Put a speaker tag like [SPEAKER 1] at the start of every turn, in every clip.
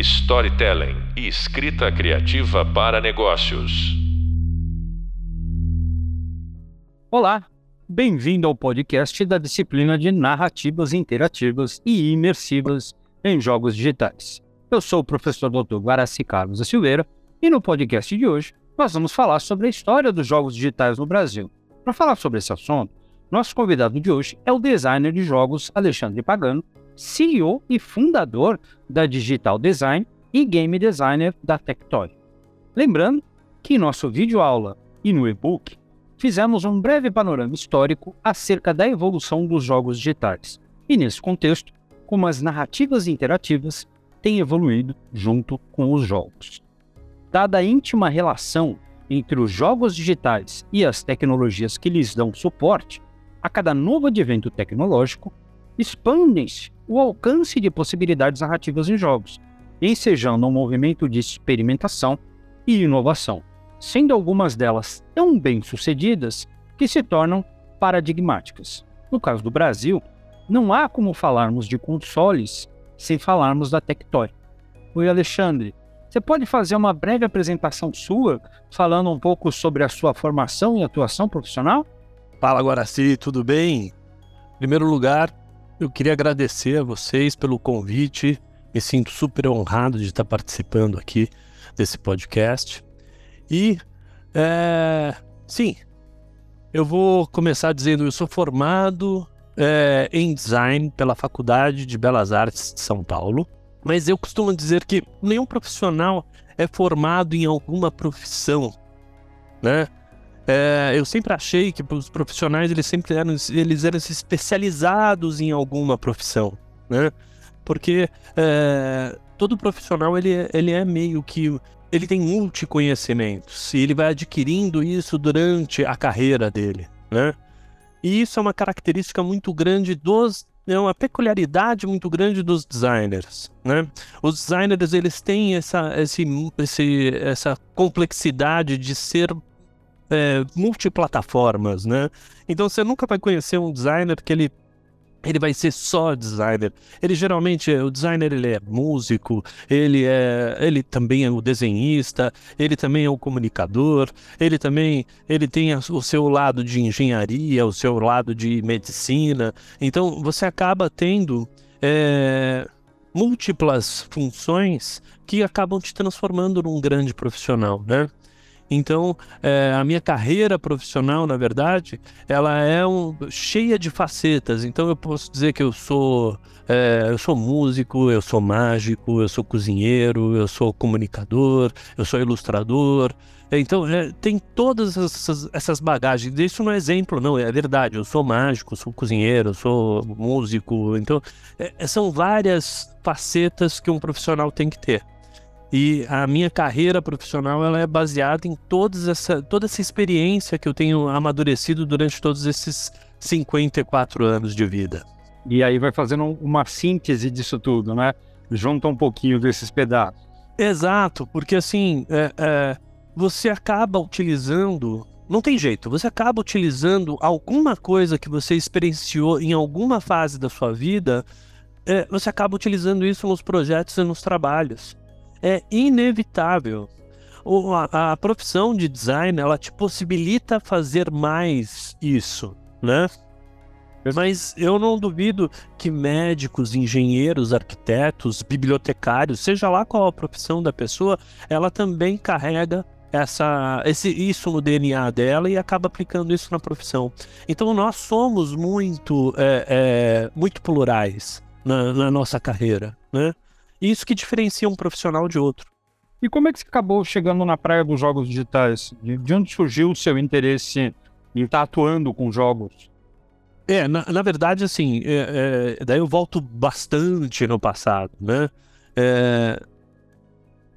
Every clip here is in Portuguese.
[SPEAKER 1] storytelling e escrita criativa para negócios.
[SPEAKER 2] Olá, bem-vindo ao podcast da disciplina de narrativas interativas e imersivas em jogos digitais. Eu sou o professor Dr. Guaraci Carlos da Silveira e no podcast de hoje nós vamos falar sobre a história dos jogos digitais no Brasil. Para falar sobre esse assunto, nosso convidado de hoje é o designer de jogos Alexandre Pagano, CEO e fundador da Digital Design e game designer da Tectoy. Lembrando que em nosso vídeo aula e no e-book fizemos um breve panorama histórico acerca da evolução dos jogos digitais e, nesse contexto, como as narrativas interativas têm evoluído junto com os jogos. Dada a íntima relação entre os jogos digitais e as tecnologias que lhes dão suporte, a cada novo advento tecnológico, expandem-se o alcance de possibilidades narrativas em jogos, ensejando um movimento de experimentação e inovação sendo algumas delas tão bem sucedidas que se tornam paradigmáticas. No caso do Brasil, não há como falarmos de consoles sem falarmos da Tectoy. Oi, Alexandre, você pode fazer uma breve apresentação sua, falando um pouco sobre a sua formação e atuação profissional?
[SPEAKER 3] Fala, Guaraci, tudo bem? Em primeiro lugar, eu queria agradecer a vocês pelo convite. Me sinto super honrado de estar participando aqui desse podcast. E, é, sim, eu vou começar dizendo: eu sou formado é, em design pela Faculdade de Belas Artes de São Paulo, mas eu costumo dizer que nenhum profissional é formado em alguma profissão, né? É, eu sempre achei que os profissionais eles sempre eram, eles eram especializados em alguma profissão, né? Porque é, todo profissional ele, é, ele é meio que ele tem multiconhecimentos e ele vai adquirindo isso durante a carreira dele, né? E isso é uma característica muito grande dos é uma peculiaridade muito grande dos designers, né? Os designers eles têm essa, esse, esse, essa complexidade de ser é, multiplataformas, né? Então você nunca vai conhecer um designer que ele ele vai ser só designer. Ele geralmente, o designer ele é músico, ele é, ele também é o desenhista, ele também é o comunicador, ele também, ele tem o seu lado de engenharia, o seu lado de medicina. Então você acaba tendo é, múltiplas funções que acabam te transformando num grande profissional, né? Então, é, a minha carreira profissional, na verdade, ela é um, cheia de facetas. Então, eu posso dizer que eu sou, é, eu sou músico, eu sou mágico, eu sou cozinheiro, eu sou comunicador, eu sou ilustrador. Então, é, tem todas essas, essas, bagagens. Isso não é exemplo, não, é verdade. Eu sou mágico, sou cozinheiro, sou músico. Então, é, são várias facetas que um profissional tem que ter. E a minha carreira profissional ela é baseada em todas essa, toda essa experiência que eu tenho amadurecido durante todos esses 54 anos de vida.
[SPEAKER 2] E aí vai fazendo uma síntese disso tudo, né? Junta um pouquinho desses pedaços.
[SPEAKER 3] Exato, porque assim, é, é, você acaba utilizando. Não tem jeito, você acaba utilizando alguma coisa que você experienciou em alguma fase da sua vida, é, você acaba utilizando isso nos projetos e nos trabalhos é inevitável. O, a, a profissão de design ela te possibilita fazer mais isso, né? Mas eu não duvido que médicos, engenheiros, arquitetos, bibliotecários, seja lá qual a profissão da pessoa, ela também carrega essa, esse, isso no DNA dela e acaba aplicando isso na profissão. Então nós somos muito, é, é, muito plurais na, na nossa carreira, né? Isso que diferencia um profissional de outro.
[SPEAKER 2] E como é que você acabou chegando na praia dos jogos digitais? De, de onde surgiu o seu interesse em estar atuando com jogos?
[SPEAKER 3] É, na, na verdade, assim, é, é, daí eu volto bastante no passado, né? É,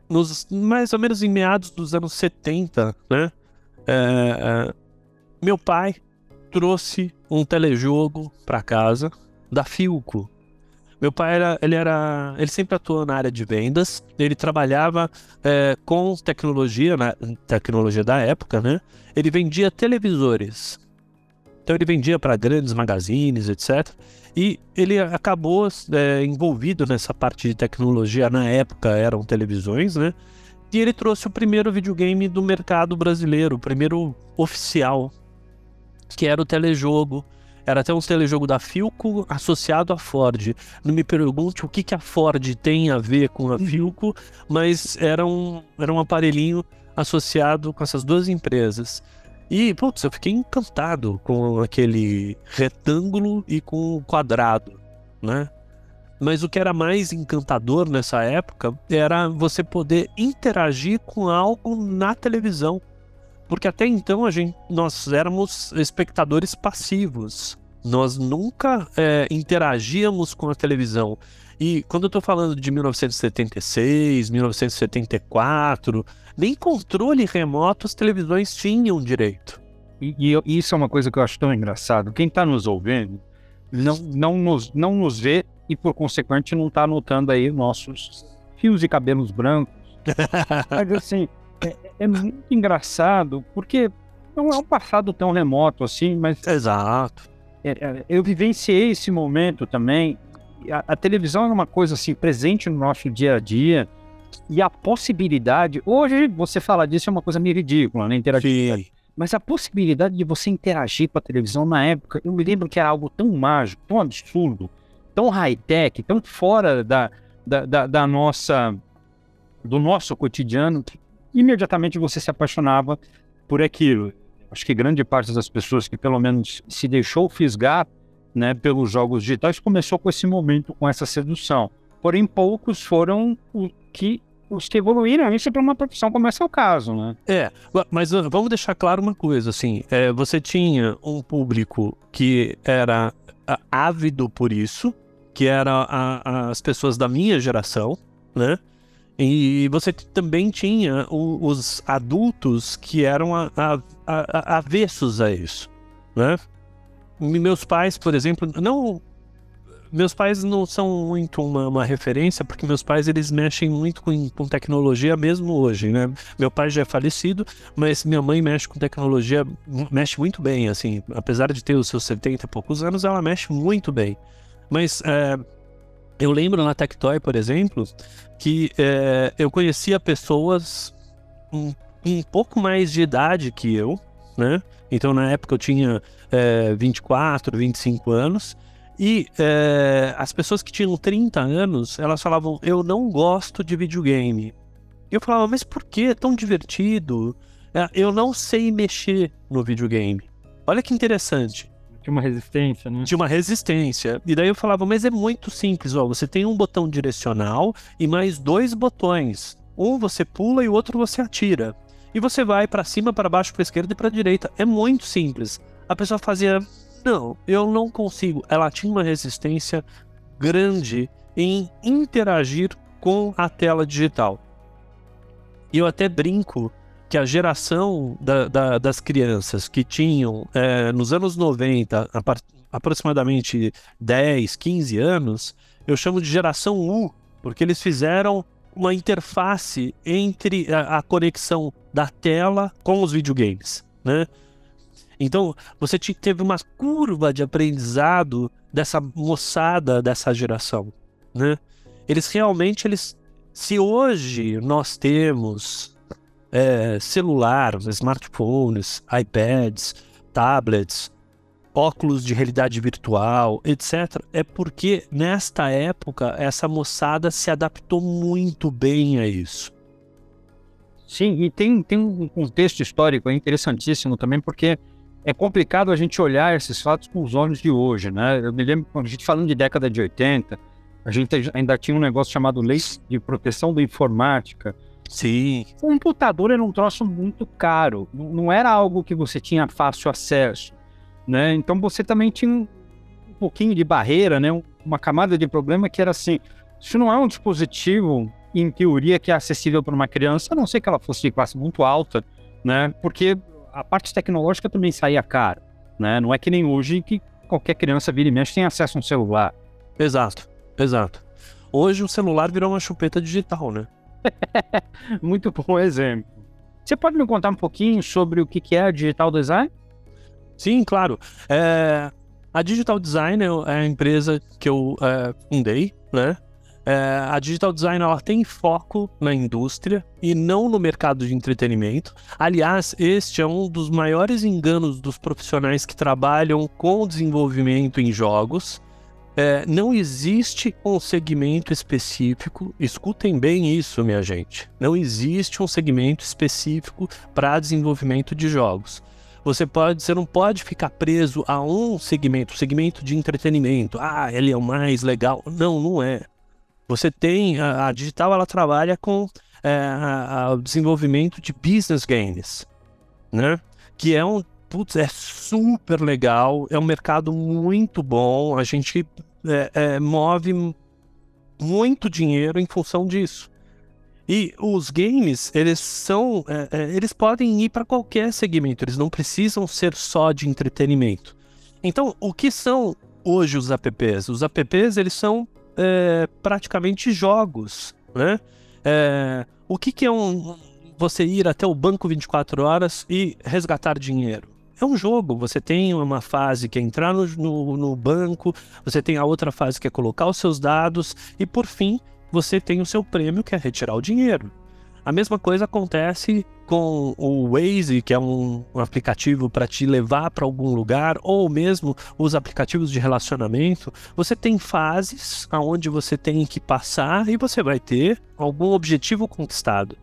[SPEAKER 3] nos, mais ou menos em meados dos anos 70, né? É, é, meu pai trouxe um telejogo para casa da Filco, meu pai era, ele era, ele sempre atuou na área de vendas. Ele trabalhava é, com tecnologia, na tecnologia da época, né? Ele vendia televisores. Então ele vendia para grandes magazines, etc. E ele acabou é, envolvido nessa parte de tecnologia, na época eram televisões, né? E ele trouxe o primeiro videogame do mercado brasileiro, o primeiro oficial, que era o telejogo. Era até um telejogo da Filco associado à Ford. Não me pergunte o que, que a Ford tem a ver com a Filco, mas era um, era um aparelhinho associado com essas duas empresas. E, putz, eu fiquei encantado com aquele retângulo e com o quadrado, né? Mas o que era mais encantador nessa época era você poder interagir com algo na televisão. Porque até então a gente, nós éramos espectadores passivos. Nós nunca é, interagíamos com a televisão. E quando eu estou falando de 1976, 1974, nem controle remoto as televisões tinham direito.
[SPEAKER 2] E, e isso é uma coisa que eu acho tão engraçado. Quem está nos ouvindo não, não, nos, não nos vê e, por consequente, não está notando aí nossos fios de cabelos brancos. Mas, assim, é, é, muito engraçado porque não é um passado tão remoto assim, mas.
[SPEAKER 3] Exato.
[SPEAKER 2] É, é, eu vivenciei esse momento também. A, a televisão era uma coisa assim, presente no nosso dia a dia e a possibilidade. Hoje, você falar disso é uma coisa meio ridícula, né? Interagir. Mas a possibilidade de você interagir com a televisão na época, eu me lembro que era algo tão mágico, tão absurdo, tão high-tech, tão fora da, da, da, da, nossa. do nosso cotidiano, que imediatamente você se apaixonava por aquilo. Acho que grande parte das pessoas que pelo menos se deixou fisgar né, pelos jogos digitais começou com esse momento, com essa sedução. Porém, poucos foram os que os que evoluíram isso para uma profissão, como é o caso, né?
[SPEAKER 3] É, mas uh, vamos deixar claro uma coisa, assim, é, você tinha um público que era uh, ávido por isso, que era a, as pessoas da minha geração, né? E você também tinha os adultos que eram a, a, a, avessos a isso, né? Meus pais, por exemplo, não meus pais não são muito uma, uma, referência, porque meus pais eles mexem muito com, com, tecnologia mesmo hoje, né? Meu pai já é falecido, mas minha mãe mexe com tecnologia, mexe muito bem, assim, apesar de ter os seus 70 e poucos anos, ela mexe muito bem. Mas é, eu lembro na Tectoy, por exemplo, que é, eu conhecia pessoas um, um pouco mais de idade que eu, né? Então na época eu tinha é, 24, 25 anos, e é, as pessoas que tinham 30 anos, elas falavam, eu não gosto de videogame. Eu falava, mas por que? É tão divertido. É, eu não sei mexer no videogame. Olha que interessante.
[SPEAKER 2] Tinha uma resistência, né?
[SPEAKER 3] Tinha uma resistência. E daí eu falava, mas é muito simples, ó. Você tem um botão direcional e mais dois botões. Um você pula e o outro você atira. E você vai para cima, para baixo, para esquerda e para direita. É muito simples. A pessoa fazia, não, eu não consigo. Ela tinha uma resistência grande em interagir com a tela digital. E eu até brinco que a geração da, da, das crianças que tinham é, nos anos 90, aproximadamente 10, 15 anos, eu chamo de geração U, porque eles fizeram uma interface entre a, a conexão da tela com os videogames, né? Então, você teve uma curva de aprendizado dessa moçada dessa geração, né? Eles realmente, eles, se hoje nós temos é, celular, smartphones, iPads, tablets, óculos de realidade virtual, etc., é porque nesta época essa moçada se adaptou muito bem a isso.
[SPEAKER 2] Sim, e tem, tem um contexto histórico interessantíssimo também, porque é complicado a gente olhar esses fatos com os olhos de hoje, né? Eu me lembro, a gente falando de década de 80, a gente ainda tinha um negócio chamado Lei de Proteção da Informática.
[SPEAKER 3] Sim.
[SPEAKER 2] O computador era um troço muito caro, não era algo que você tinha fácil acesso, né? Então você também tinha um pouquinho de barreira, né? Uma camada de problema que era assim, isso não é um dispositivo, em teoria, que é acessível para uma criança, a não ser que ela fosse de classe muito alta, né? Porque a parte tecnológica também saía caro, né? Não é que nem hoje que qualquer criança vira e mexe tem acesso a um celular.
[SPEAKER 3] Exato, exato. Hoje o celular virou uma chupeta digital, né?
[SPEAKER 2] Muito bom exemplo. Você pode me contar um pouquinho sobre o que é digital design?
[SPEAKER 3] Sim, claro. É... A Digital Design é a empresa que eu é, fundei, né? É, a Digital Design ela tem foco na indústria e não no mercado de entretenimento. Aliás, este é um dos maiores enganos dos profissionais que trabalham com desenvolvimento em jogos. É, não existe um segmento específico, escutem bem isso, minha gente. Não existe um segmento específico para desenvolvimento de jogos. Você pode, você não pode ficar preso a um segmento, segmento de entretenimento. Ah, ele é o mais legal. Não, não é. Você tem a, a digital, ela trabalha com é, o desenvolvimento de business games, né? Que é um putz, é super legal, é um mercado muito bom, a gente é, é, move muito dinheiro em função disso. E os games, eles são, é, é eles podem ir para qualquer segmento, eles não precisam ser só de entretenimento. Então, o que são hoje os apps? Os apps, eles são é, praticamente jogos, né? É, o que, que é um, você ir até o banco 24 horas e resgatar dinheiro? É um jogo, você tem uma fase que é entrar no, no, no banco, você tem a outra fase que é colocar os seus dados, e por fim, você tem o seu prêmio que é retirar o dinheiro. A mesma coisa acontece com o Waze, que é um, um aplicativo para te levar para algum lugar, ou mesmo os aplicativos de relacionamento. Você tem fases aonde você tem que passar e você vai ter algum objetivo conquistado.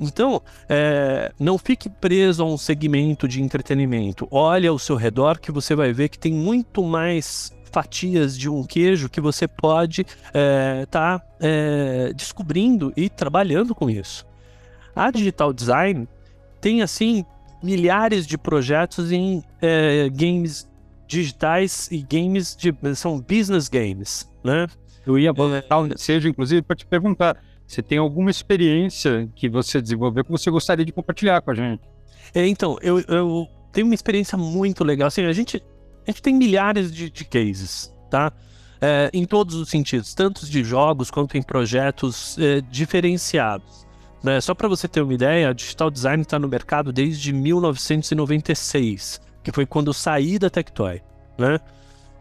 [SPEAKER 3] Então, é, não fique preso a um segmento de entretenimento. Olhe ao seu redor que você vai ver que tem muito mais fatias de um queijo que você pode estar é, tá, é, descobrindo e trabalhando com isso. A Digital Design tem assim milhares de projetos em é, games digitais e games de são business games, né?
[SPEAKER 2] Eu ia botar um seja inclusive para te perguntar, você tem alguma experiência que você desenvolveu que você gostaria de compartilhar com a gente?
[SPEAKER 3] É, então, eu, eu tenho uma experiência muito legal. Assim, a gente a gente tem milhares de, de cases, tá? É, em todos os sentidos, tanto de jogos quanto em projetos é, diferenciados. Né? Só para você ter uma ideia, a Digital Design está no mercado desde 1996, que foi quando eu saí da Tectoy. Né?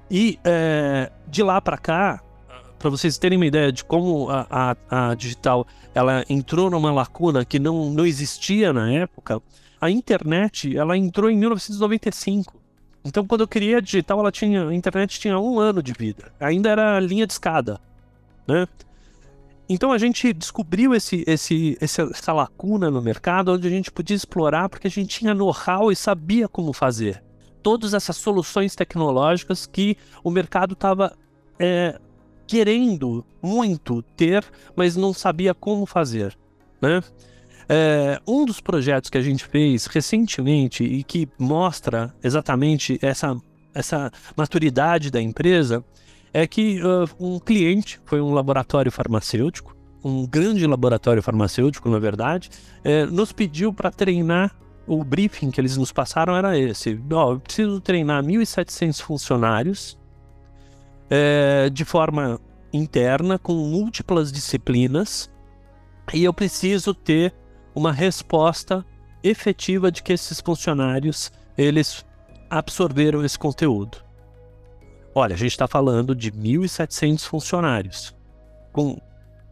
[SPEAKER 3] E é, de lá para cá, para vocês terem uma ideia de como a, a, a, digital ela entrou numa lacuna que não, não existia na época, a internet ela entrou em 1995. Então, quando eu criei a digital, ela tinha, a internet tinha um ano de vida. Ainda era linha de escada, né? Então a gente descobriu esse, esse, essa lacuna no mercado onde a gente podia explorar porque a gente tinha know-how e sabia como fazer. Todas essas soluções tecnológicas que o mercado estava é, querendo muito ter, mas não sabia como fazer. Né? É, um dos projetos que a gente fez recentemente e que mostra exatamente essa, essa maturidade da empresa é que uh, um cliente, foi um laboratório farmacêutico, um grande laboratório farmacêutico, na verdade, é, nos pediu para treinar. O briefing que eles nos passaram era esse: oh, eu preciso treinar 1.700 funcionários é, de forma interna, com múltiplas disciplinas, e eu preciso ter uma resposta efetiva de que esses funcionários eles absorveram esse conteúdo. Olha, a gente está falando de 1.700 funcionários com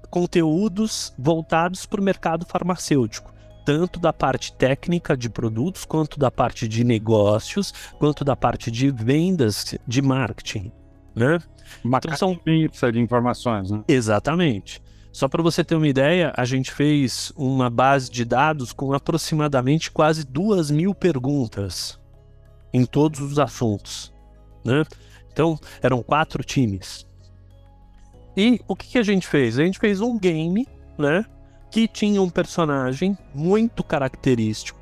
[SPEAKER 3] conteúdos voltados para o mercado farmacêutico, tanto da parte técnica de produtos, quanto da parte de negócios, quanto da parte de vendas, de marketing, né?
[SPEAKER 2] Uma então, são de informações, né?
[SPEAKER 3] Exatamente. Só para você ter uma ideia, a gente fez uma base de dados com aproximadamente quase duas mil perguntas em todos os assuntos. Né? Então, eram quatro times. E o que, que a gente fez? A gente fez um game, né? Que tinha um personagem muito característico,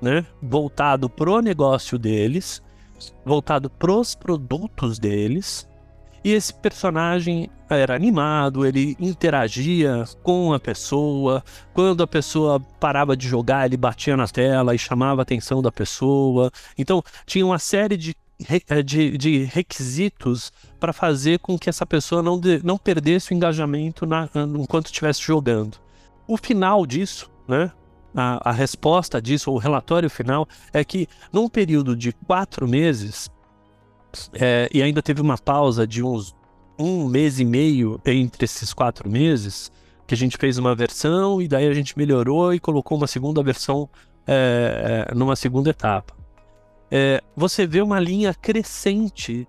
[SPEAKER 3] né? Voltado pro negócio deles, voltado pros produtos deles, e esse personagem era animado, ele interagia com a pessoa. Quando a pessoa parava de jogar, ele batia na tela e chamava a atenção da pessoa. Então, tinha uma série de, eh, de, de requisitos para fazer com que essa pessoa não, de, não perdesse o engajamento na, enquanto estivesse jogando. O final disso, né? A, a resposta disso, o relatório final, é que num período de quatro meses, É, e ainda teve uma pausa de uns um mês e meio entre esses quatro meses, que a gente fez uma versão e daí a gente melhorou e colocou uma segunda versão é, é numa segunda etapa. É, você vê uma linha crescente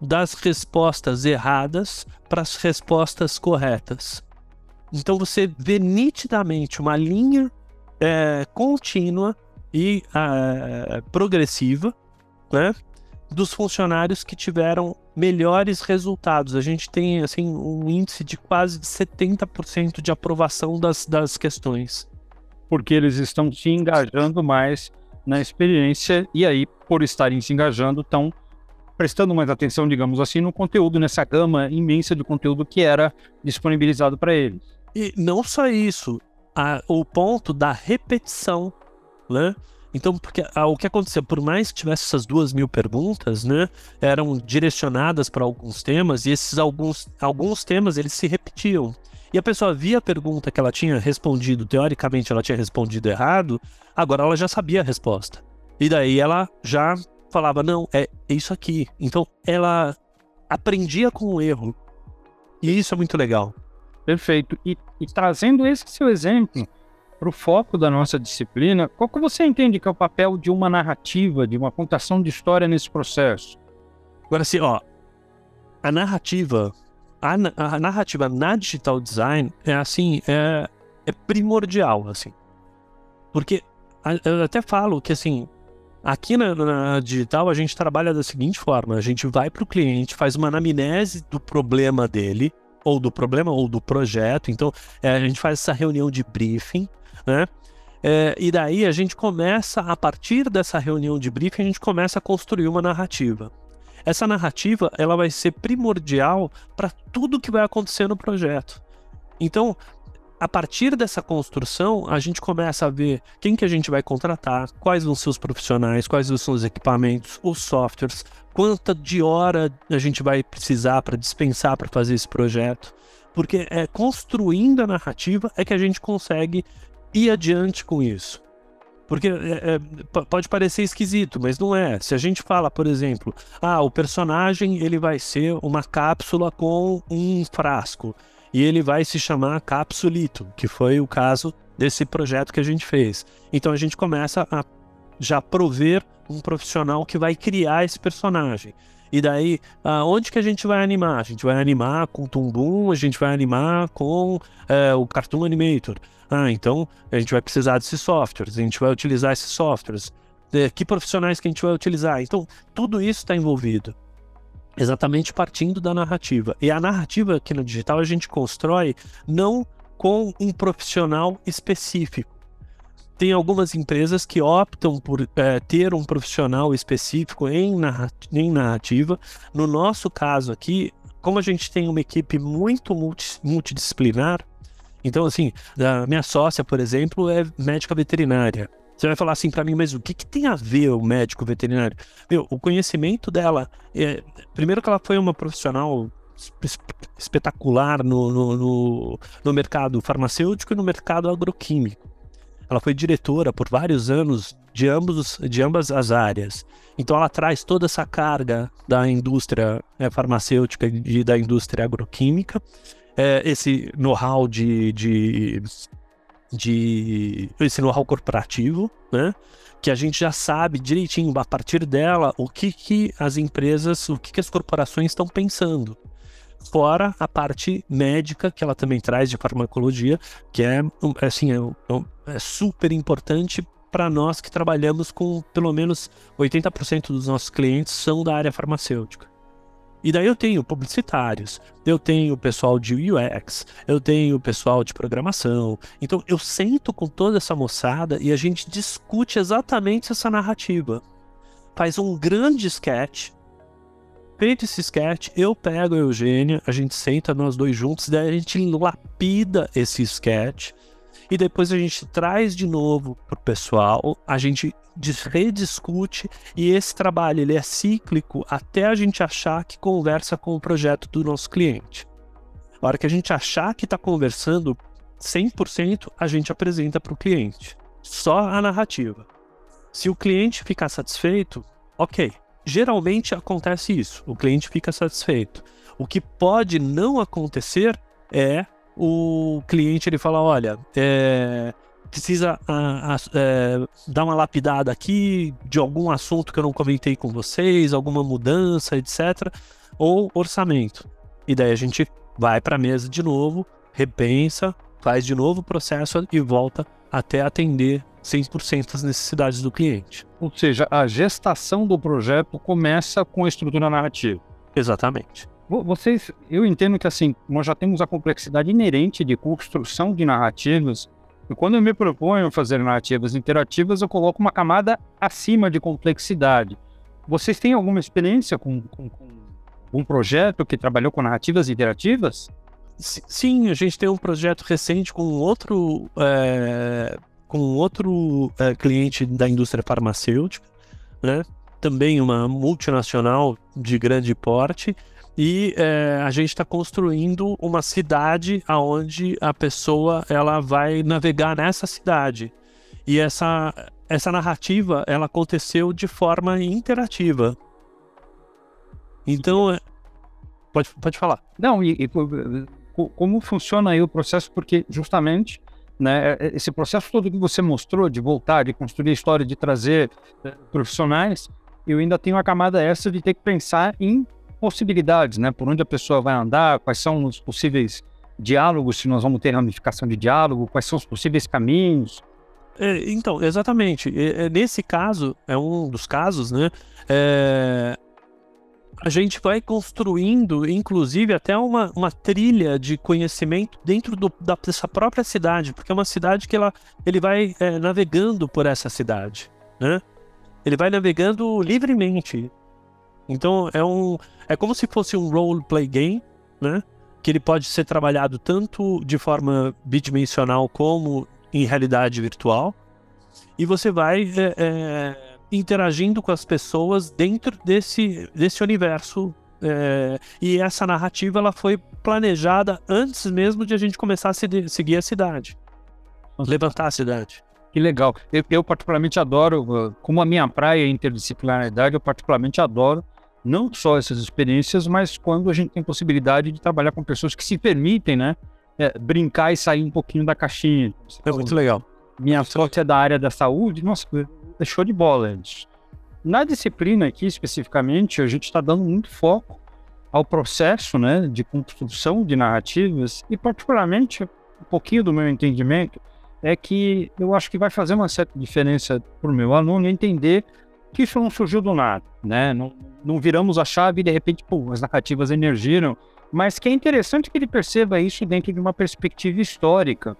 [SPEAKER 3] das respostas erradas para as respostas corretas. Então você vê nitidamente uma linha é, contínua e é, progressiva né, dos funcionários que tiveram melhores resultados. A gente tem assim um índice de quase 70% de aprovação das, das questões.
[SPEAKER 2] Porque eles estão se engajando mais na experiência e aí, por estarem se engajando, estão prestando mais atenção, digamos assim, no conteúdo, nessa gama imensa de conteúdo que era disponibilizado para eles.
[SPEAKER 3] E não só isso, a, o ponto da repetição, né? Então, porque a, o que aconteceu, por mais que tivesse essas duas mil perguntas, né, eram direcionadas para alguns temas e esses alguns, alguns temas eles se repetiam. E a pessoa via a pergunta que ela tinha respondido, teoricamente ela tinha respondido errado, agora ela já sabia a resposta. E daí ela já falava, não, é isso aqui. Então ela aprendia com o erro. E isso é muito legal.
[SPEAKER 2] Perfeito. E, e trazendo esse seu exemplo para o foco da nossa disciplina, qual que você entende que é o papel de uma narrativa, de uma contação de história nesse processo?
[SPEAKER 3] Agora, assim, ó, a narrativa a, a narrativa na digital design é assim, é, é primordial, assim. Porque eu até falo que assim, aqui na, na, digital a gente trabalha da seguinte forma: a gente vai para o cliente, faz uma anamnese do problema dele, ou do problema, ou do projeto. Então, é, a gente faz essa reunião de briefing, né? É, e daí a gente começa, a partir dessa reunião de briefing, a gente começa a construir uma narrativa. Essa narrativa ela vai ser primordial para tudo que vai acontecer no projeto. Então, a partir dessa construção, a gente começa a ver quem que a gente vai contratar, quais vão ser os profissionais, quais vão ser os equipamentos, os softwares, quanta de hora a gente vai precisar para dispensar para fazer esse projeto. Porque é construindo a narrativa é que a gente consegue ir adiante com isso. Porque é, é, pode parecer esquisito, mas não é. Se a gente fala, por exemplo, ah, o personagem ele vai ser uma cápsula com um frasco e ele vai se chamar Capsulito, que foi o caso desse projeto que a gente fez. Então a gente começa a já prover um profissional que vai criar esse personagem. E daí, aonde que a gente vai animar? A gente vai animar com Tumbum, a gente vai animar com é, o Cartoon Animator. Ah, então a gente vai precisar desses softwares, a gente vai utilizar esses softwares. É, que profissionais que a gente vai utilizar? Então, tudo isso está envolvido. Exatamente partindo da narrativa. E a narrativa aqui no digital a gente constrói não com um profissional específico. Tem algumas empresas que optam por é, ter um profissional específico em, narrativa. No nosso caso aqui, como a gente tem uma equipe muito multi, multidisciplinar, então, assim, a minha sócia, por exemplo, é médica veterinária. Você vai falar assim para mim, mas o que, que, tem a ver o médico veterinário? Meu, o conhecimento dela. É, primeiro, que ela foi uma profissional espetacular no, no, no, no mercado farmacêutico e no mercado agroquímico. Ela foi diretora por vários anos de, ambos, de ambas as áreas. Então ela traz toda essa carga da indústria é, farmacêutica e da indústria agroquímica é, esse know-how de, de, de esse know-how corporativo, né? Que a gente já sabe direitinho a partir dela o que, que as empresas, o que, que as corporações estão pensando. Fora a parte médica que ela também traz de farmacologia, que é assim é, é super importante para nós que trabalhamos com pelo menos 80% dos nossos clientes são da área farmacêutica. E daí eu tenho publicitários, eu tenho pessoal de UX, eu tenho pessoal de programação. Então eu sento com toda essa moçada e a gente discute exatamente essa narrativa. Faz um grande sketch. Feito esse sketch, eu pego a Eugênia, a gente senta nós dois juntos, daí a gente lapida esse sketch e depois a gente traz de novo para o pessoal, a gente rediscute e esse trabalho ele é cíclico até a gente achar que conversa com o projeto do nosso cliente. A hora que a gente achar que está conversando 100%, a gente apresenta para o cliente. Só a narrativa. Se o cliente ficar satisfeito, ok, geralmente acontece isso, o cliente fica satisfeito. O que pode não acontecer é o cliente ele fala, olha, é, precisa a, a, é, dar uma lapidada aqui de algum assunto que eu não comentei com vocês, alguma mudança, etc. Ou orçamento. E daí a gente vai para a mesa de novo, repensa, faz de novo o processo e volta até atender 100% as necessidades do cliente.
[SPEAKER 2] Ou seja, a gestação do projeto começa com a estrutura narrativa.
[SPEAKER 3] Exatamente.
[SPEAKER 2] Vocês, eu entendo que assim, nós já temos a complexidade inerente de construção de narrativas. E quando eu me proponho fazer narrativas interativas, eu coloco uma camada acima de complexidade. Vocês têm alguma experiência com, com, com um projeto que trabalhou com narrativas interativas?
[SPEAKER 3] Sim, a gente tem um projeto recente com outro, é, com outro é, cliente da indústria farmacêutica, né? também uma multinacional de grande porte, e é, a gente está construindo uma cidade aonde a pessoa ela vai navegar nessa cidade. E essa, essa narrativa ela aconteceu de forma interativa. Então, é, pode, pode falar.
[SPEAKER 2] Não, e, e como funciona aí o processo, porque justamente né, é, esse processo todo que você mostrou de voltar, de construir a história, de trazer eh, profissionais, eu ainda tenho a camada essa de ter que pensar em possibilidades, né, por onde a pessoa vai andar, quais são os possíveis diálogos, se nós vamos ter ramificação de diálogo, quais são os possíveis caminhos.
[SPEAKER 3] É, então, exatamente. É, nesse caso, é um dos casos, né? É, a gente vai construindo, inclusive, até uma, uma trilha de conhecimento dentro do, da, dessa própria cidade, porque é uma cidade que ela, ele vai é, navegando por essa cidade, né? Ele vai navegando livremente. Então é um, é como se fosse um role play game, né? Que ele pode ser trabalhado tanto de forma bidimensional como em realidade virtual. E você vai é, é, interagindo com as pessoas dentro desse, desse universo. É, e essa narrativa ela foi planejada antes mesmo de a gente começar a seguir a cidade. Levantar a cidade.
[SPEAKER 2] Que legal. Eu, eu, particularmente adoro, como a minha praia é interdisciplinaridade, eu particularmente adoro não só essas experiências, mas quando a gente tem possibilidade de trabalhar com pessoas que se permitem, né, é, brincar e sair um pouquinho da caixinha.
[SPEAKER 3] É muito legal.
[SPEAKER 2] Minha sorte é da área da saúde, nossa, show de bola. Na disciplina aqui, especificamente, a gente está dando muito foco ao processo né, de construção de narrativas e, particularmente, um pouquinho do meu entendimento é que eu acho que vai fazer uma certa diferença para o meu aluno entender que isso não surgiu do nada, né? Não, não viramos a chave e de repente, pô, as narrativas emergiram, mas que é interessante que ele perceba isso dentro de uma perspectiva histórica.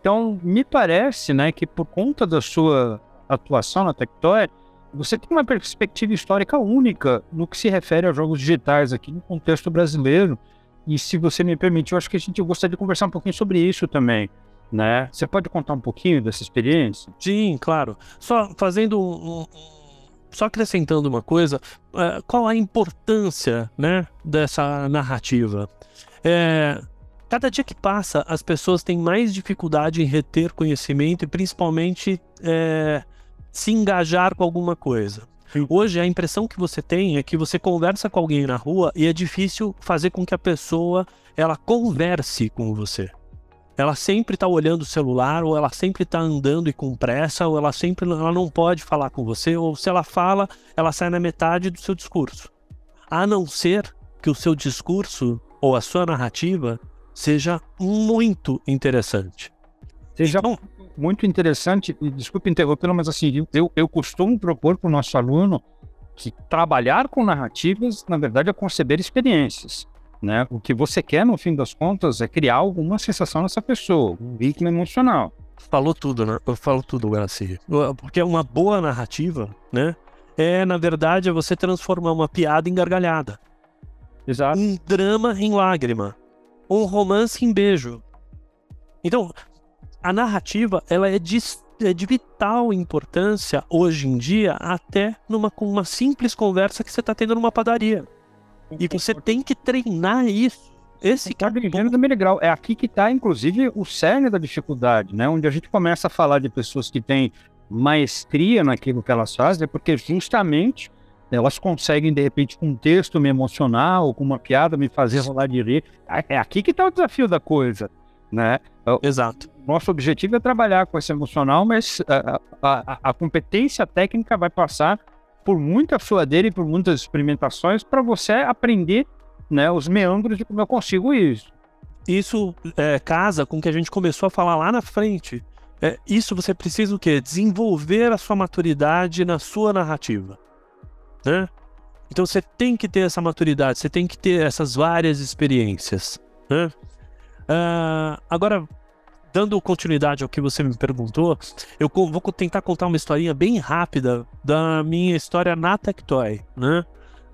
[SPEAKER 2] Então, me parece, né, que por conta da sua atuação na Tectoy, você tem uma perspectiva histórica única no que se refere aos jogos digitais aqui no contexto brasileiro. E se você me permite, eu acho que a gente gostaria de conversar um pouquinho sobre isso também. Né? Você pode contar um pouquinho dessa experiência?
[SPEAKER 3] Sim, claro. Só fazendo um, só acrescentando uma coisa, uh, qual a importância né, dessa narrativa? É, cada dia que passa, as pessoas têm mais dificuldade em reter conhecimento e principalmente é, se engajar com alguma coisa. Hoje a impressão que você tem é que você conversa com alguém na rua e é difícil fazer com que a pessoa ela converse com você. Ela sempre está olhando o celular, ou ela sempre está andando e com pressa, ou ela sempre ela não pode falar com você, ou se ela fala, ela sai na metade do seu discurso. A não ser que o seu discurso ou a sua narrativa seja muito interessante.
[SPEAKER 2] Seja então, muito interessante, e desculpe interrompê-lo, mas assim, eu, eu costumo propor para o nosso aluno que trabalhar com narrativas, na verdade, é conceber experiências. Né? O que você quer, no fim das contas, é criar alguma sensação nessa pessoa, um vínculo emocional.
[SPEAKER 3] Falou tudo, né? Eu falo tudo, Garcia. Porque uma boa narrativa, né? É, na verdade, é você transformar uma piada em gargalhada.
[SPEAKER 2] Exato.
[SPEAKER 3] Um drama em lágrima. Um romance em beijo. Então, a narrativa ela é de, é de vital importância hoje em dia, até numa com uma simples conversa que você está tendo numa padaria. E você tem que treinar isso. Esse
[SPEAKER 2] cara de gênero do grau. É aqui que está, inclusive, o cerne da dificuldade, né? Onde a gente começa a falar de pessoas que têm maestria naquilo que elas fazem, é porque justamente elas conseguem, de repente, com um texto me emocionar ou com uma piada me fazer rolar de rir. É aqui que está o desafio da coisa, né?
[SPEAKER 3] Exato.
[SPEAKER 2] Nosso objetivo é trabalhar com esse emocional, mas a, a, a competência técnica vai passar por muita suadeira e por muitas experimentações para você aprender né, os meandros de como eu consigo isso.
[SPEAKER 3] Isso é, casa com o que a gente começou a falar lá na frente. É, isso você precisa o quê? Desenvolver a sua maturidade na sua narrativa. Né? Então você tem que ter essa maturidade, você tem que ter essas várias experiências. Né? Uh, agora, dando continuidade ao que você me perguntou, eu vou tentar contar uma historinha bem rápida da minha história na Tectoy, né?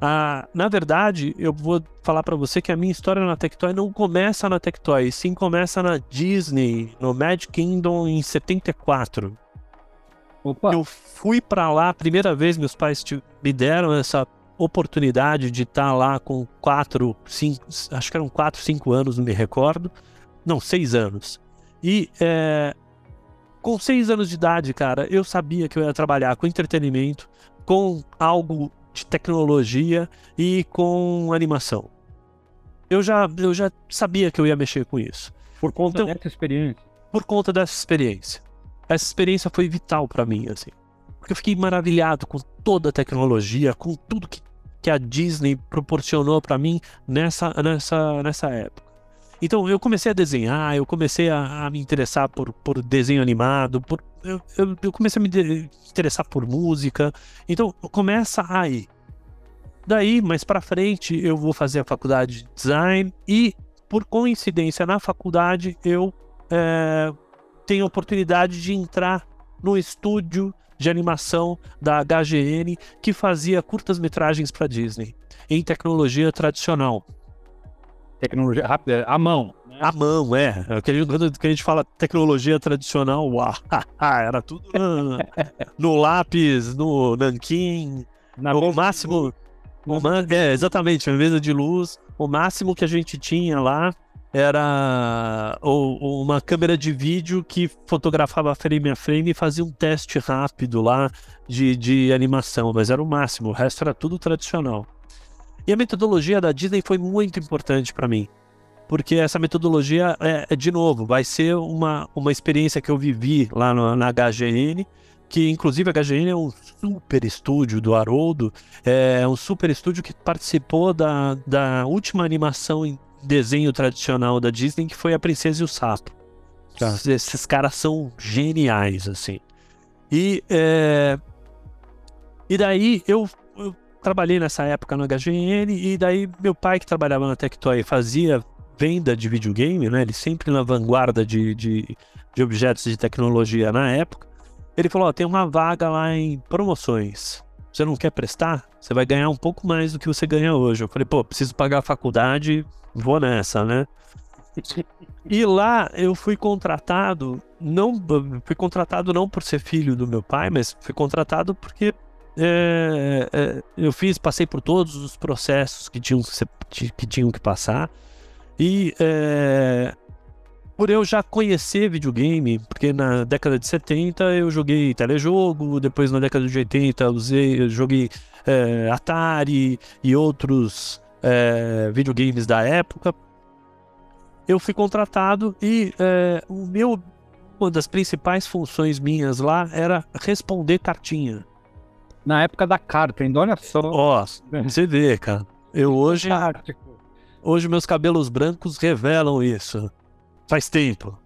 [SPEAKER 3] Ah, na verdade, eu vou falar para você que a minha história na Tectoy não começa na Tectoy, sim começa na Disney, no Magic Kingdom em 74. Opa. Eu fui para lá, a primeira vez meus pais me deram essa oportunidade de estar tá lá com 4, 5, acho que eram 4, 5 anos, não me recordo. Não, 6 anos. E é, com seis anos de idade, cara, eu sabia que eu ia trabalhar com entretenimento, com algo de tecnologia e com animação. Eu já, eu já sabia que eu ia mexer com isso.
[SPEAKER 2] Por conta então, dessa experiência?
[SPEAKER 3] Por conta dessa experiência. Essa experiência foi vital para mim, assim. Porque eu fiquei maravilhado com toda a tecnologia, com tudo que, que a Disney proporcionou para mim nessa, nessa, nessa época. Então eu comecei a desenhar, eu comecei a, a me interessar por, por desenho animado, por, eu, eu, eu, comecei a me interessar por música. Então começa aí. Daí, mais para frente, eu vou fazer a faculdade de design e, por coincidência, na faculdade eu é, tenho a oportunidade de entrar no estúdio de animação da HGN que fazia curtas-metragens para Disney em tecnologia tradicional.
[SPEAKER 2] Tecnologia rápida, à mão.
[SPEAKER 3] Né? À mão, é. Quando a gente fala tecnologia tradicional, uau, era tudo no lápis, no nanquim, Na no máximo. é, exatamente, na mesa de luz. O máximo que a gente tinha lá era uma câmera de vídeo que fotografava frame a frame e fazia um teste rápido lá de, de animação, mas era o máximo, o resto era tudo tradicional. E a metodologia da Disney foi muito importante para mim. Porque essa metodologia, é, é, de novo, vai ser uma, uma experiência que eu vivi lá no, na HGN, que inclusive a HGN é um super estúdio do Haroldo, é um super estúdio que participou da, da última animação em desenho tradicional da Disney, que foi A Princesa e o Sapo. Tá. Esses caras são geniais, assim. E, é... e daí eu, eu trabalhei nessa época no HGN e daí meu pai que trabalhava na Tectoy fazia venda de videogame, né? Ele sempre na vanguarda de, de, de objetos de tecnologia na época. Ele falou: ó, tem uma vaga lá em promoções. Você não quer prestar? Você vai ganhar um pouco mais do que você ganha hoje. Eu falei, pô, preciso pagar a faculdade, vou nessa, né? E lá eu fui contratado, não fui contratado não por ser filho do meu pai, mas fui contratado porque é, é, eu fiz, passei por todos os processos que tinham que, tinham que passar. E é, por eu já conhecer videogame, porque na década de 70 eu joguei telejogo, depois na década de 80 eu, usei, joguei é, Atari e outros é, videogames da época. Eu fui contratado e é, o meu, uma das principais funções minhas lá era responder cartinha
[SPEAKER 2] na época da carta, ainda olha só.
[SPEAKER 3] Ó, você vê, cara. Eu hoje. Hoje meus cabelos brancos revelam isso. Faz tempo.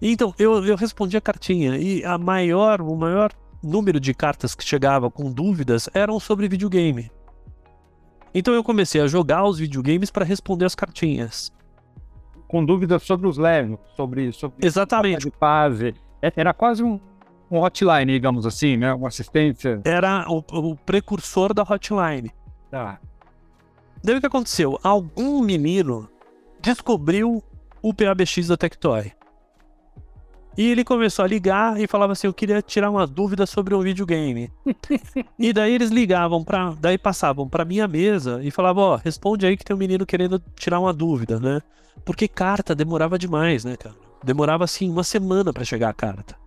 [SPEAKER 3] Então, eu, eu respondi a cartinha e a maior, o maior número de cartas que chegava com dúvidas eram sobre videogame. Então eu comecei a jogar os videogames para responder as cartinhas.
[SPEAKER 2] Com dúvidas sobre os levels, sobre, sobre
[SPEAKER 3] Exatamente.
[SPEAKER 2] de fase. Era quase um, um hotline, digamos assim, né? Uma assistência.
[SPEAKER 3] Era o, o precursor da hotline.
[SPEAKER 2] Tá.
[SPEAKER 3] Daí o que aconteceu? Algum menino descobriu o PABX da Tectoy. E ele começou a ligar e falava assim: Eu queria tirar uma dúvida sobre um videogame. e daí eles ligavam para. Daí passavam para minha mesa e falavam: Ó, oh, responde aí que tem um menino querendo tirar uma dúvida, né? Porque carta demorava demais, né, cara? Demorava assim uma semana para chegar a carta.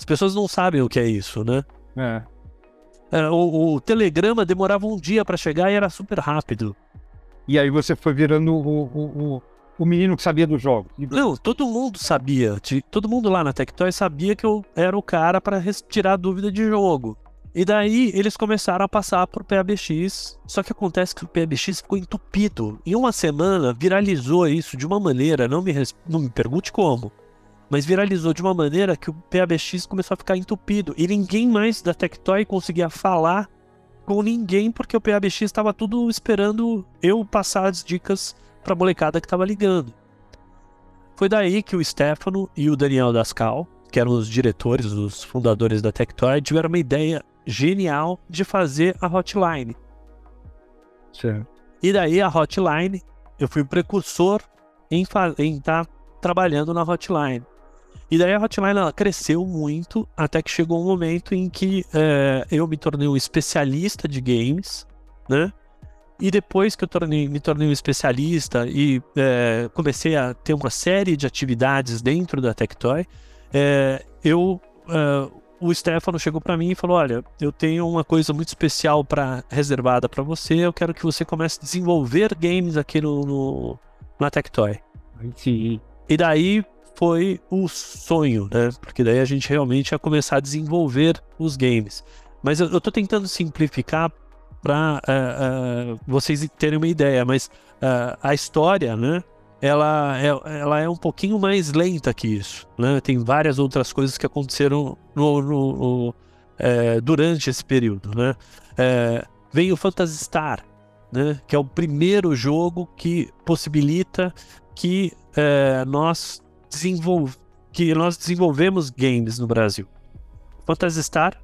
[SPEAKER 3] As pessoas não sabem o que é isso, né?
[SPEAKER 2] É.
[SPEAKER 3] É, o, o, telegrama demorava um dia para chegar e era super rápido.
[SPEAKER 2] E aí você foi virando o, o, o menino que sabia do jogo.
[SPEAKER 3] Não, todo mundo sabia. Todo mundo lá na Tectoy sabia que eu era o cara para tirar dúvida de jogo. E daí eles começaram a passar pro PABX. Só que acontece que o PABX ficou entupido. Em uma semana viralizou isso de uma maneira, não me, não me pergunte como, mas viralizou de uma maneira que o PABX começou a ficar entupido. E ninguém mais da Tectoy conseguia falar com ninguém porque o PABX estava tudo esperando eu passar as dicas pra molecada que estava ligando. Foi daí que o Stefano e o Daniel Dascal, que eram os diretores, os fundadores da Tectoy, tiveram uma ideia genial de fazer a hotline.
[SPEAKER 2] Certo.
[SPEAKER 3] E daí a hotline, eu fui o precursor em estar tá trabalhando na hotline. E daí a hotline ela cresceu muito até que chegou um momento em que é, eu me tornei um especialista de games, né? E depois que eu tornei, me tornei um especialista e é, comecei a ter uma série de atividades dentro da Tectoy, é, eu é, o Stefano chegou para mim e falou: Olha, eu tenho uma coisa muito especial para reservada para você. Eu quero que você comece a desenvolver games aqui no, no na Tectoy.
[SPEAKER 2] Sim.
[SPEAKER 3] E daí foi o sonho, né? Porque daí a gente realmente ia começar a desenvolver os games. Mas eu, eu tô tentando simplificar para uh, é, uh, é, vocês terem uma ideia, mas uh, a história, né? ela é, ela é um pouquinho mais lenta que isso. Né? Tem várias outras coisas que aconteceram no, no, no, durante esse período. Né? Vem o Phantasy Star, né? que é o primeiro jogo que possibilita que, nós, desenvol... que nós desenvolvemos games no Brasil. Phantasy Star?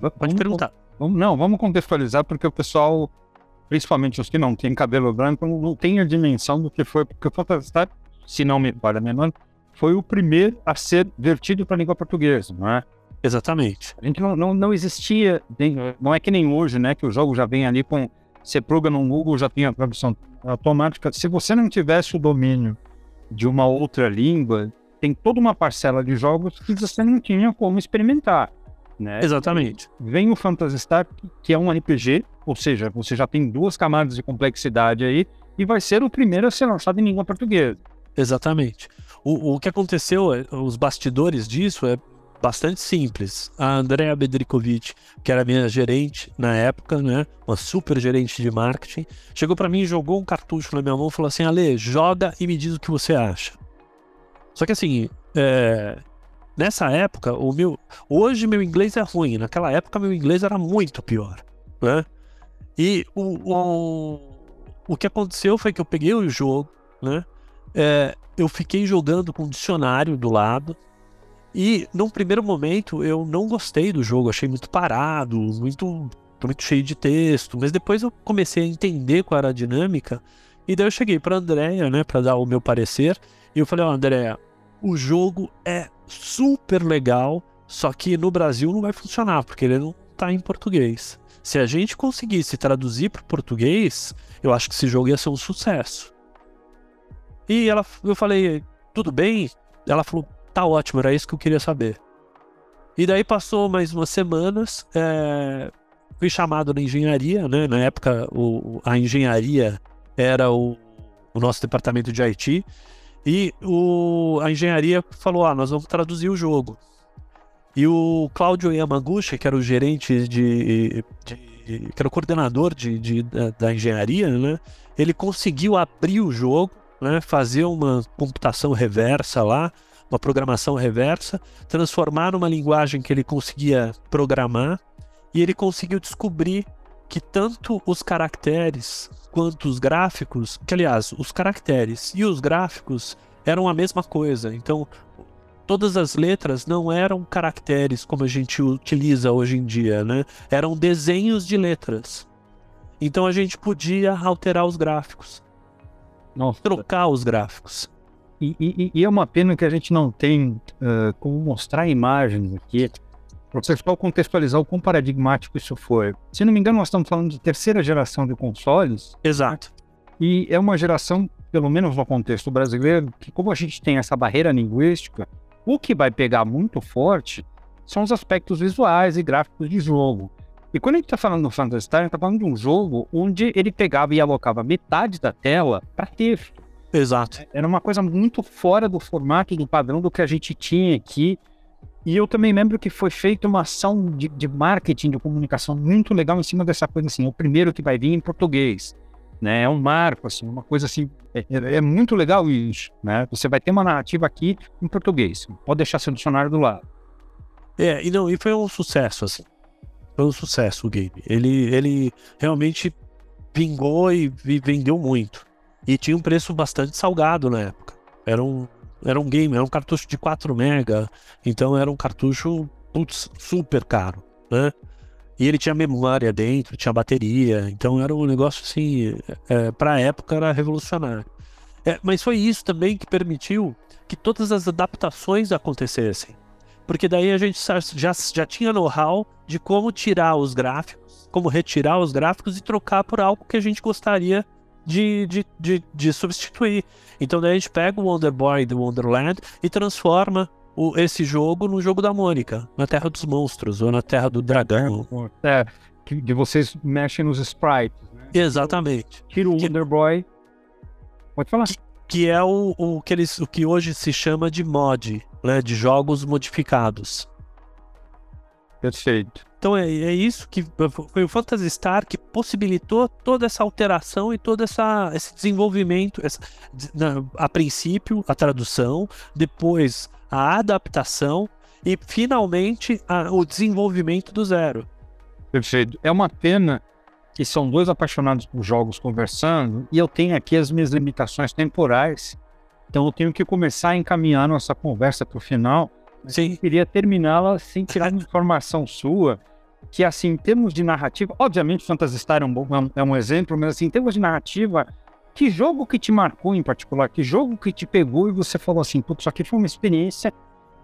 [SPEAKER 3] Pode vamos, perguntar.
[SPEAKER 2] Vamos, não, vamos contextualizar porque o pessoal principalmente os que não têm cabelo branco, não têm a dimensão do que foi, porque o Phantasy Star, se não me falha a memória, foi o primeiro a ser vertido para a língua portuguesa, não é?
[SPEAKER 3] Exatamente.
[SPEAKER 2] A gente não, não, não existia, não é que nem hoje, né, que o jogo já vem ali com, você pluga no Google, já tem a tradução automática. Se você não tivesse o domínio de uma outra língua, tem toda uma parcela de jogos que você não tinha como experimentar. Né?
[SPEAKER 3] Exatamente.
[SPEAKER 2] Vem o Phantasy Star, que é um RPG, ou seja, você já tem duas camadas de complexidade aí, e vai ser o primeiro a ser lançado em língua portuguesa.
[SPEAKER 3] Exatamente. O, o que aconteceu, é, os bastidores disso é bastante simples. A Andrea Bedrikovic, que era minha gerente na época, né, uma super gerente de marketing, chegou para mim jogou um cartucho na minha mão e falou assim: Ale, joga e me diz o que você acha. Só que assim, é, Nessa época, o meu. Hoje meu inglês é ruim. Naquela época meu inglês era muito pior. Né? E o, o, o que aconteceu foi que eu peguei o jogo, né? É, eu fiquei jogando com o dicionário do lado. E num primeiro momento eu não gostei do jogo, achei muito parado, muito, muito cheio de texto. Mas depois eu comecei a entender qual era a dinâmica. E daí eu cheguei para Andréia, né, para dar o meu parecer. E eu falei: Ó, oh, o jogo é super legal, só que no Brasil não vai funcionar, porque ele não tá em português. Se a gente conseguisse traduzir para português, eu acho que esse jogo ia ser um sucesso. E ela, eu falei, tudo bem? Ela falou, tá ótimo, era isso que eu queria saber. E daí passou mais umas semanas, é, fui chamado na engenharia, né? Na época, o, a engenharia era o, o nosso departamento de IT. E o, a engenharia falou: ah, nós vamos traduzir o jogo. E o Cláudio Yamaguchi, que era o gerente de. de que era o coordenador de, de da, da, engenharia, né? Ele conseguiu abrir o jogo, né? Fazer uma computação reversa lá, uma programação reversa, transformar numa linguagem que ele conseguia programar, e ele conseguiu descobrir que tanto os caracteres quanto os gráficos, que aliás, os caracteres e os gráficos eram a mesma coisa. Então, todas as letras não eram caracteres como a gente utiliza hoje em dia, né? Eram desenhos de letras. Então a gente podia alterar os gráficos.
[SPEAKER 2] Nossa.
[SPEAKER 3] Trocar os gráficos.
[SPEAKER 2] E, e, e, é uma pena que a gente não tem uh, como mostrar imagens aqui para o pessoal contextualizar o quão paradigmático isso foi. Se não me engano, nós estamos falando de terceira geração de consoles.
[SPEAKER 3] Exato.
[SPEAKER 2] E é uma geração, pelo menos no contexto brasileiro, que como a gente tem essa barreira linguística, o que vai pegar muito forte são os aspectos visuais e gráficos de jogo. E quando a gente está falando do Phantasy Star, a gente está falando de um jogo onde ele pegava e alocava metade da tela para texto.
[SPEAKER 3] Exato.
[SPEAKER 2] Era uma coisa muito fora do formato, do padrão do que a gente tinha aqui. E eu também lembro que foi feita uma ação de, de marketing, de comunicação muito legal em cima dessa coisa assim. É o primeiro que vai vir em português. Né? É um marco, assim, uma coisa assim. É, é, é muito legal isso. Né? Você vai ter uma narrativa aqui em português. Pode deixar seu dicionário do lado.
[SPEAKER 3] É, e não, e foi um sucesso, assim. Foi um sucesso o game. Ele, ele realmente vingou e, e vendeu muito. E tinha um preço bastante salgado na época. Era um, era um game, era um cartucho de 4 mega, então era um cartucho putz, super caro, né? E ele tinha memória dentro, tinha bateria, então era um negócio assim, é, para a época era revolucionário. É, mas foi isso também que permitiu que todas as adaptações acontecessem. Porque daí a gente já, já tinha know-how de como tirar os gráficos, como retirar os gráficos e trocar por algo que a gente gostaria de, de, de, de substituir. Então daí a gente pega o Wonder Boy do Wonderland e transforma o, esse jogo no jogo da Mônica, na Terra dos Monstros ou na Terra do Dragão.
[SPEAKER 2] É, que, que vocês mexem nos sprites. Né?
[SPEAKER 3] Exatamente.
[SPEAKER 2] Tira o Wonder Boy. Pode falar.
[SPEAKER 3] Que, que é o, o, que eles, o que hoje se chama de mod, né, de jogos modificados.
[SPEAKER 2] Perfeito.
[SPEAKER 3] Então é, é isso que foi o Phantasy Star que possibilitou toda essa alteração e todo essa, esse desenvolvimento. Essa, na, a princípio, a tradução, depois a adaptação e finalmente a, o desenvolvimento do zero.
[SPEAKER 2] Perfeito. É uma pena que são dois apaixonados por jogos conversando e eu tenho aqui as minhas limitações temporais. Então eu tenho que começar a encaminhar nossa conversa para o final. Sim. Eu queria terminá-la sem tirar informação sua que assim, em termos de narrativa, obviamente Phantasy Star é um, bom, é um exemplo, mas assim, em termos de narrativa, que jogo que te marcou em particular? Que jogo que te pegou e você falou assim, putz, isso aqui foi uma experiência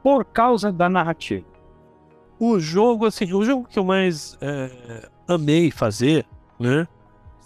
[SPEAKER 2] por causa da narrativa?
[SPEAKER 3] O jogo, assim, o jogo que eu mais é, amei fazer, né,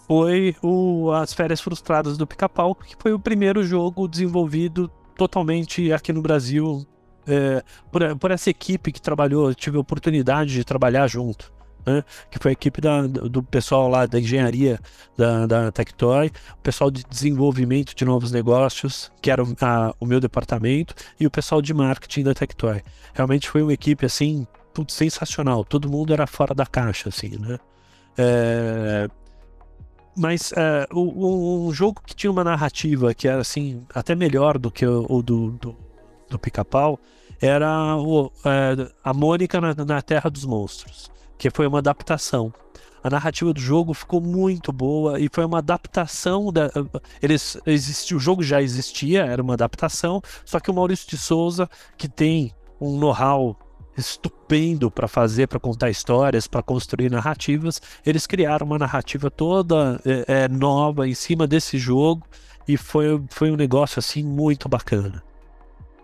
[SPEAKER 3] foi o As Férias Frustradas do Pica-Pau, que foi o primeiro jogo desenvolvido totalmente aqui no Brasil é, por, por, essa equipe que trabalhou, tive a oportunidade de trabalhar junto. Né? Que foi a equipe da, do pessoal lá da engenharia da, da Tectoy, o pessoal de desenvolvimento de novos negócios, que era a, o meu departamento, e o pessoal de marketing da Tectoy. Realmente foi uma equipe assim, tudo sensacional. Todo mundo era fora da caixa, assim, né? É, mas é, o, um jogo que tinha uma narrativa que era assim até melhor do que o, o do, do, do pica-pau era o, é, a Mônica na, na, Terra dos Monstros, que foi uma adaptação. A narrativa do jogo ficou muito boa e foi uma adaptação da. Eles, existe, o jogo já existia, era uma adaptação, só que o Maurício de Souza, que tem um know-how estupendo para fazer, para contar histórias, para construir narrativas, eles criaram uma narrativa toda é, é, nova em cima desse jogo e foi, foi um negócio assim muito bacana.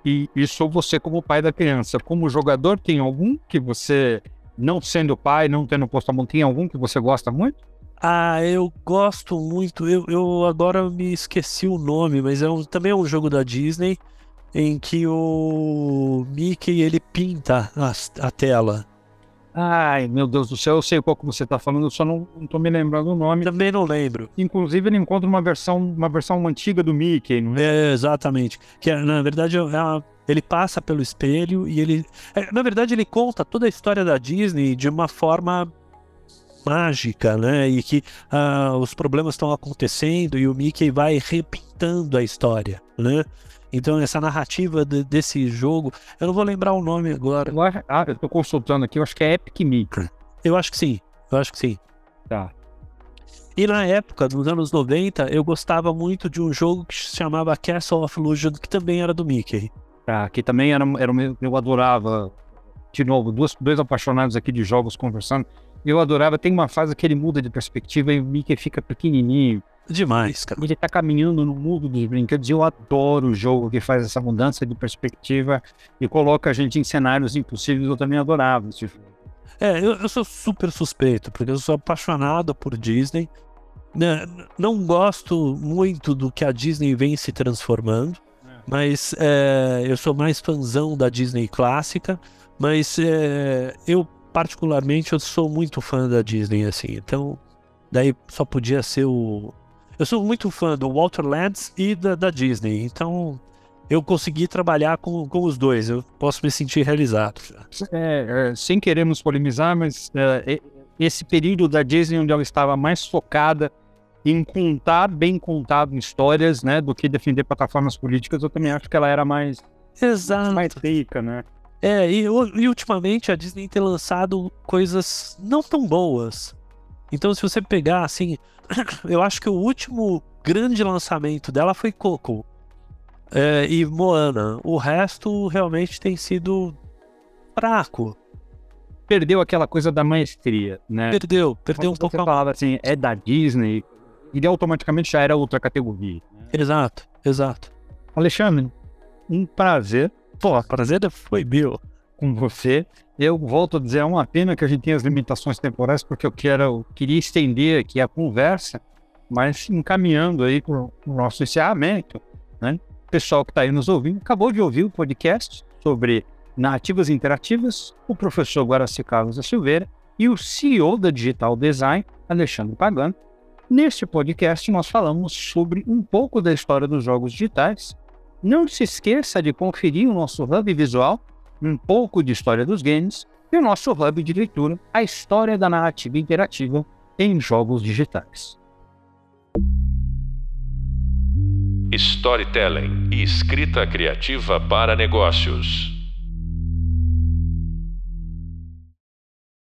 [SPEAKER 2] E isso você como pai da criança. Como jogador, tem algum que você, não sendo pai, não tendo posto a mão, tem algum que você gosta muito?
[SPEAKER 3] Ah, eu gosto muito. Eu, eu agora me esqueci o nome, mas é um, também é um jogo da Disney em que o Mickey ele pinta a, a tela.
[SPEAKER 2] Ai, meu Deus do céu, eu sei qual que você está falando, eu só não, tô me lembrando o nome.
[SPEAKER 3] Também não lembro.
[SPEAKER 2] Inclusive, ele encontra uma versão, uma versão antiga do Mickey, não
[SPEAKER 3] é? É, exatamente. Que é, na verdade é uma, ele passa pelo espelho e ele. É, na verdade, ele conta toda a história da Disney de uma forma mágica, né? E que uh, os problemas estão acontecendo e o Mickey vai repintando a história, né? Então, essa narrativa de, desse jogo, eu não vou lembrar o nome agora.
[SPEAKER 2] Ah, eu tô consultando aqui, eu acho que é Epic Mickey.
[SPEAKER 3] Eu acho que sim, eu acho que sim.
[SPEAKER 2] Tá.
[SPEAKER 3] E na época, nos anos 90, eu gostava muito de um jogo que se chamava Castle of Illusion, que também era do Mickey.
[SPEAKER 2] Tá, que também era, era eu adorava. De novo, dois, dois apaixonados aqui de jogos conversando. Eu adorava, tem uma fase que ele muda de perspectiva e o Mickey fica pequenininho.
[SPEAKER 3] Demais, cara.
[SPEAKER 2] Ele tá caminhando no mundo dos brinquedos. Eu adoro o jogo que faz essa mudança de perspectiva e coloca a gente em cenários impossíveis. Eu também adorava esse jogo.
[SPEAKER 3] É, eu, eu sou super suspeito, porque eu sou apaixonado por Disney. Né? Não gosto muito do que a Disney vem se transformando. Mas é, eu sou mais fãzão da Disney clássica. Mas é, eu particularmente, eu sou muito fã da Disney, assim. Então, daí só podia ser o. Eu sou muito fã do Walter Lantz e da, da Disney. Então, eu consegui trabalhar com, com os dois. Eu posso me sentir realizado.
[SPEAKER 2] É, é, sem queremos polemizar, mas é, esse período da Disney onde ela estava mais focada em contar bem contado histórias, né, do que defender plataformas políticas, eu também acho que ela era mais
[SPEAKER 3] Exato.
[SPEAKER 2] mais rica, né?
[SPEAKER 3] É, e, e ultimamente a Disney tem lançado coisas não tão boas. Então, se você pegar, assim, eu acho que o último grande lançamento dela foi Coco é, e Moana. O resto realmente tem sido fraco.
[SPEAKER 2] Perdeu aquela coisa da maestria, né?
[SPEAKER 3] Perdeu, perdeu
[SPEAKER 2] Quando
[SPEAKER 3] um pouco.
[SPEAKER 2] Você
[SPEAKER 3] a-
[SPEAKER 2] falava assim, é da Disney, e automaticamente já era outra categoria. né?
[SPEAKER 3] Exato, exato.
[SPEAKER 2] Alexandre, um prazer
[SPEAKER 3] Pô, prazer foi meu.
[SPEAKER 2] com você. Eu volto a dizer, é uma pena que a gente tenha as limitações temporais, porque eu quero, eu queria estender aqui a conversa, mas encaminhando aí para o nosso encerramento, né? O pessoal que está aí nos ouvindo, acabou de ouvir o podcast sobre narrativas interativas, o professor Guaraci Carlos da Silveira e o CEO da Digital Design, Alexandre Pagano. Neste podcast, nós falamos sobre um pouco da história dos jogos digitais. Não se esqueça de conferir o nosso hub visual um pouco de história dos games e o nosso hub de leitura, a história da narrativa interativa em jogos digitais.
[SPEAKER 1] Storytelling e escrita criativa para negócios.